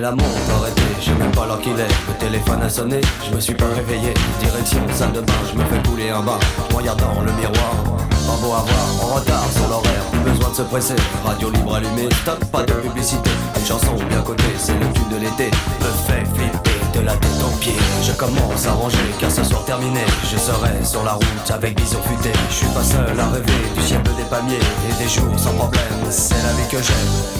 J'ai la montre arrêtée, je sais même pas l'heure qu'il est. Le téléphone a sonné, je me suis pas réveillé. Direction salle de bain, je me fais couler un bain. Je regarde dans le miroir, pas beau à voir, en retard sur l'horaire. Plus besoin de se presser, radio libre allumée, stop, pas de publicité. Une chanson bien cotée, c'est le tube de l'été. Me fait flipper de la tête aux pieds. Je commence à ranger, car ce soir terminé, je serai sur la route avec bison futé. Je suis pas seul à rêver du ciel des palmiers et des jours sans problème. C'est la vie que j'aime.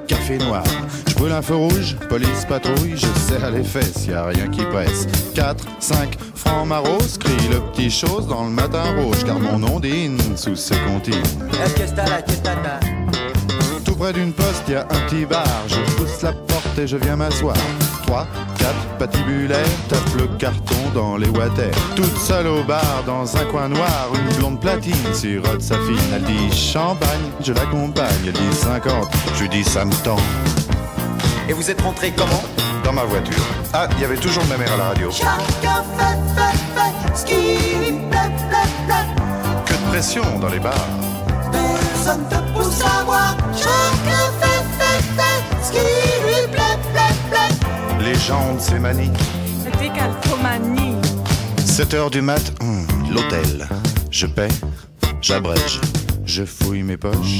café noir. Je brûle un feu rouge, police patrouille, je serre les fesses, y a rien qui presse. 4, 5, francs maros, crie le petit chose dans le matin rouge, car mon nom dîne sous ses comptines. Tout près d'une poste, y a un petit bar, je pousse la porte et je viens m'asseoir. 3, 4, patibulaire, tape le carton dans les water. Toute seule au bar, dans un coin noir, une blonde platine sirote sa fille. Elle dit champagne, je l'accompagne, elle dit 50, je lui dis ça me tend. Et vous êtes rentré comment? Dans ma voiture. Ah, il y avait toujours ma mère à la radio. Chacun fait, fait, fait ce qui plaît, plaît, plaît. Que de pression dans les bars. Personne te pousse à plaît. Les gens de ces manies. Décalcomanie. 7 heures du mat, hum, l'hôtel. Je paie, j'abrège, je fouille mes poches.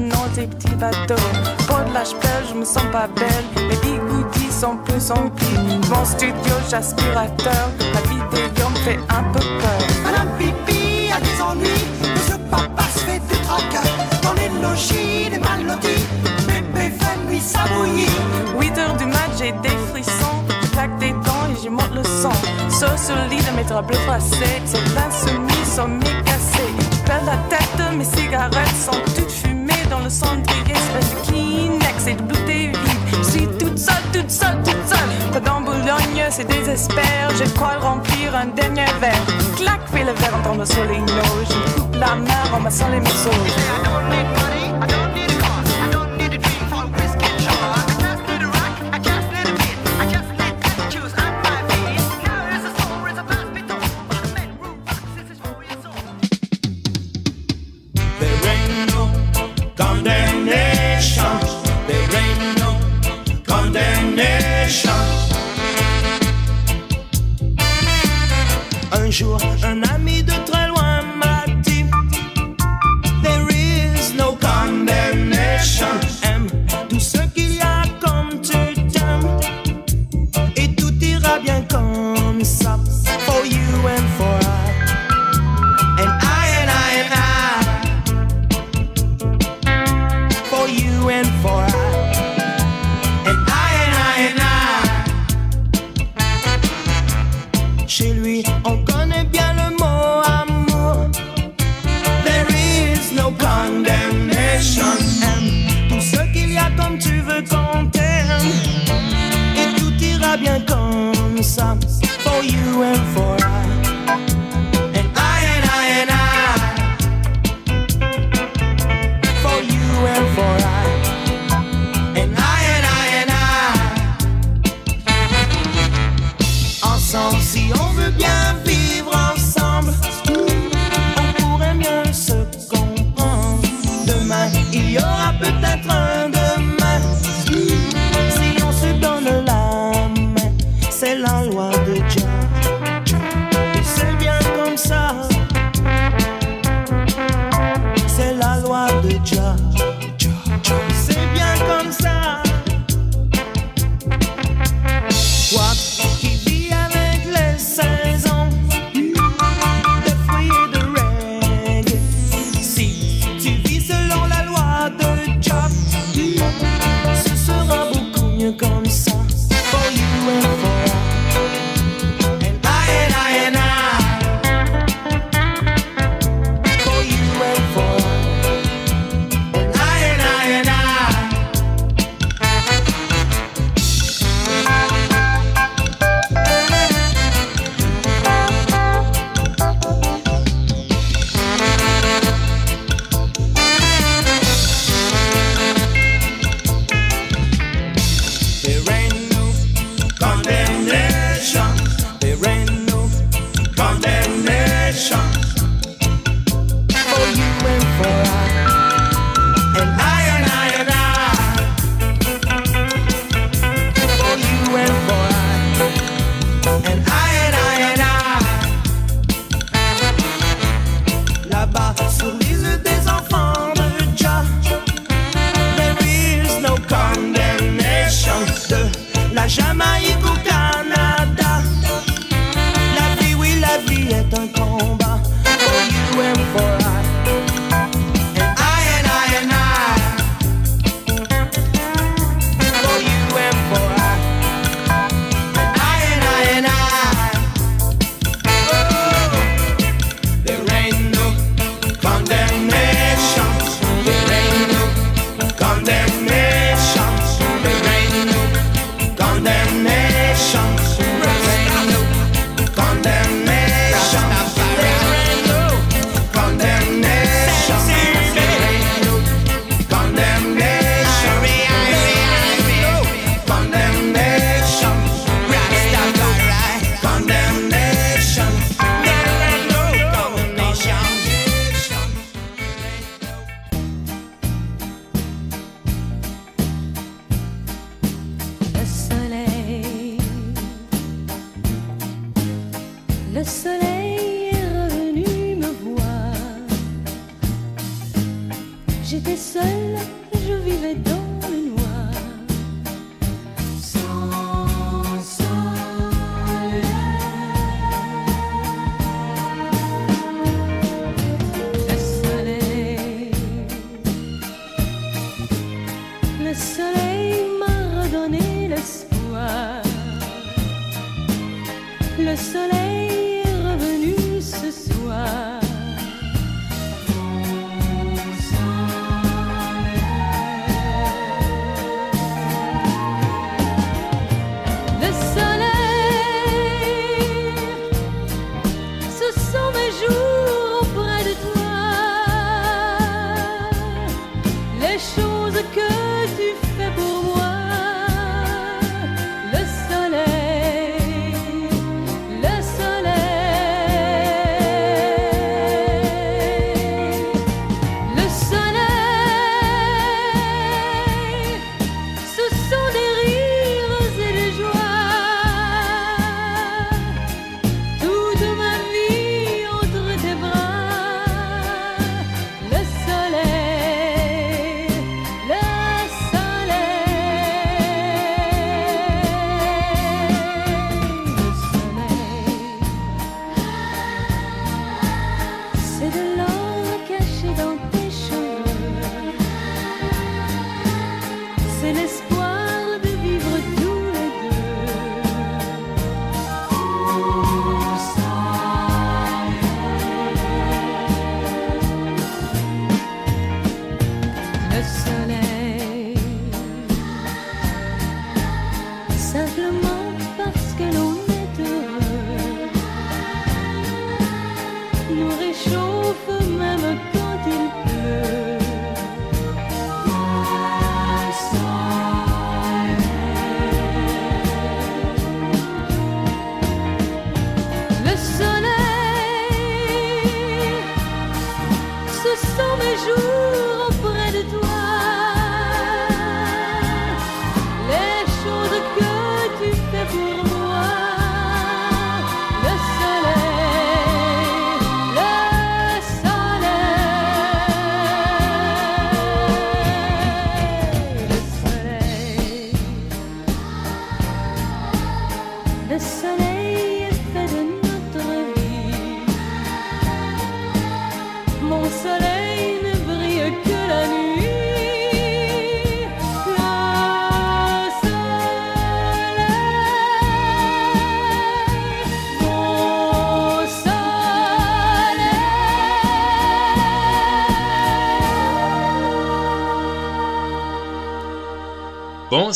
des petits bateaux. Pour de la pleure, je me sens pas belle. Mes bigoudis sont plus emplis. Mon studio, j'aspirateur. La vidéo me fait un peu peur. Madame Pipi a des ennuis. Monsieur Papa se fait du tracas. Dans les logis des mal lotis. Bébé fait nuit ça bouillit. 8 heures du mat, j'ai des frissons. Je claque des dents et je monte le. Sauf sur le lit de mes draps bleus froissés. Ces insoumis sont mécassés. Perds la tête, mes cigarettes sont toutes fumées dans le cendrier. Espèce de Kleenex et de bouteilles vides. Je suis toute seule, toute seule, toute seule. Pas dans Boulogne, c'est désespère. Je crois remplir un dernier verre. Clac, fais le verre en sur les noix. Je coupe la main en massant les morceaux. C'est la loi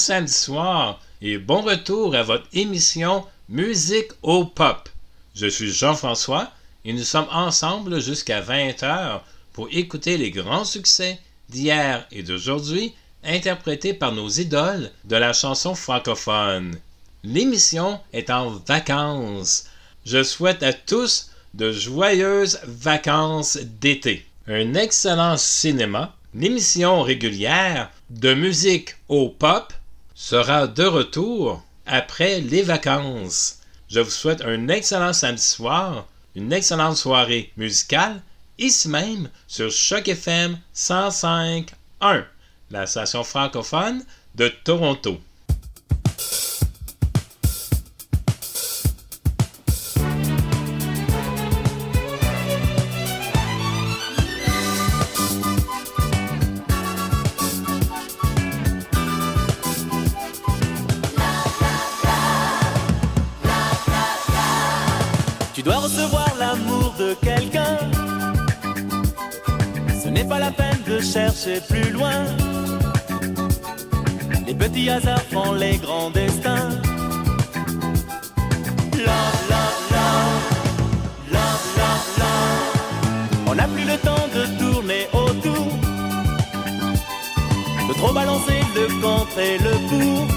samedi soir et bon retour à votre émission Musique au Pop. Je suis Jean-François et nous sommes ensemble jusqu'à 20h pour écouter les grands succès d'hier et d'aujourd'hui interprétés par nos idoles de la chanson francophone. L'émission est en vacances. Je souhaite à tous de joyeuses vacances d'été. Un excellent cinéma, l'émission régulière de musique au pop sera de retour après les vacances. Je vous souhaite un excellent samedi soir, une excellente soirée musicale, ici même sur Choc FM 105.1, la station francophone de Toronto. Chercher plus loin. Les petits hasards font les grands destins. Love, love, love, love, love. On n'a plus le temps de tourner autour, de trop balancer le contre et le pour.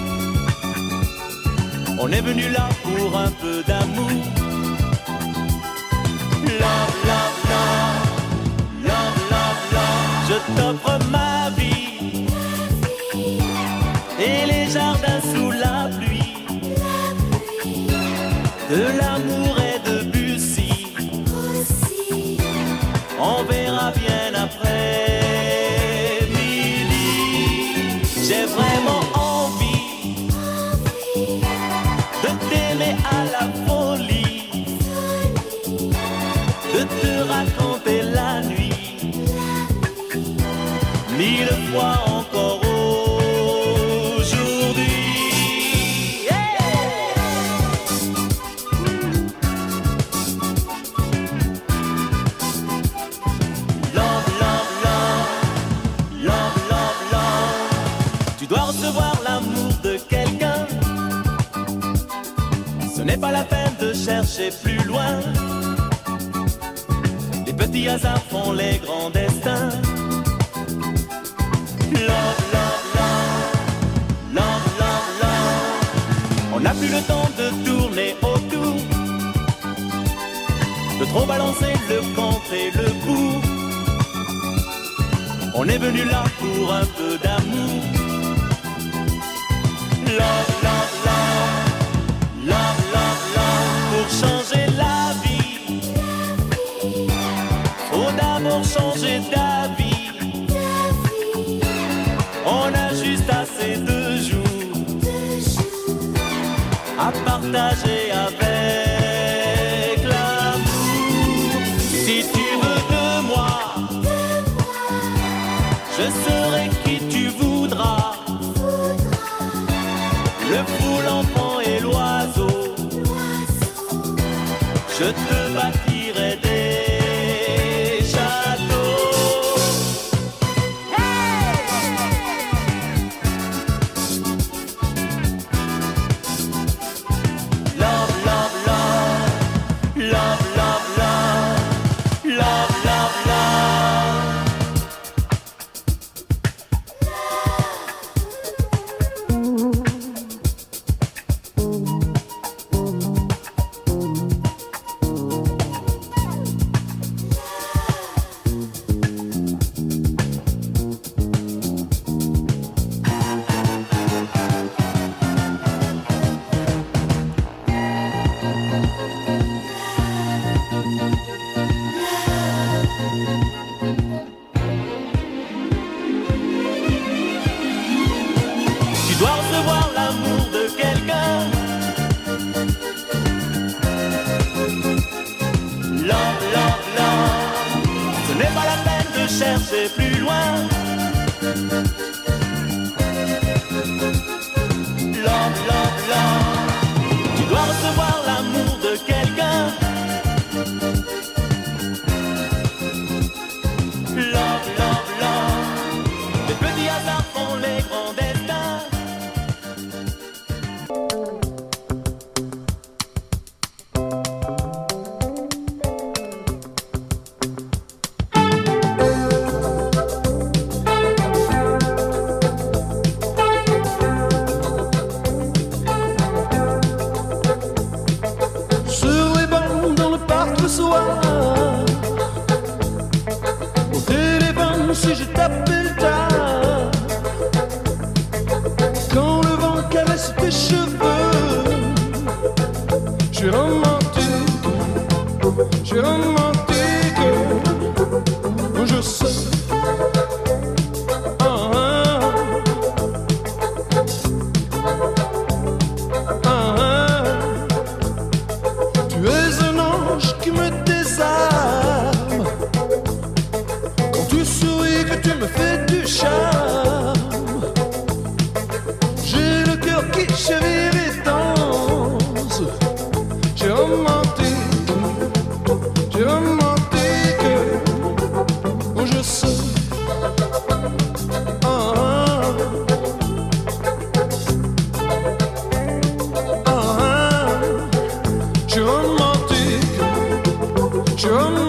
On est venu là pour un peu d'amour. de l'amour et de Bussy. On verra bien après midi. J'ai vraiment n'est pas la peine de chercher plus loin. Les petits hasards font les grands destins. Love, love, love, love, love. On n'a plus le temps de tourner autour, de trop balancer le contre et le pour. On est venu là pour un peu d'amour. Love. partager avec l'amour. Si tu veux de moi, je serai qui tu voudras. Le fou, l'enfant et l'oiseau. Je te si je t'appelle drum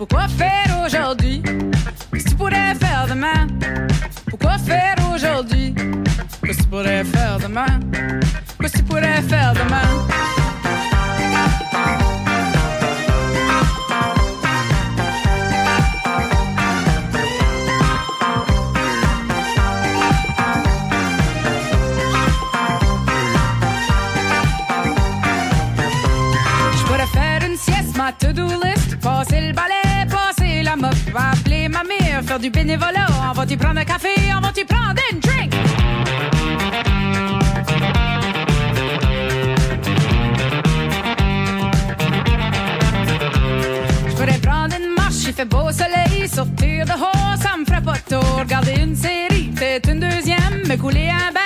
Pourquoi faire aujourd'hui Si tu pourrais faire demain Pourquoi faire aujourd'hui Que tu pourrais faire demain Que tu pourrais faire demain du bénévolat. On va t'y prendre un café, on va t'y prendre une drink. Je pourrais prendre une marche, il fait beau soleil. Sortir de haut, ça me ferait pas de tour. Regarder une série, peut-être une deuxième. Me couler un bain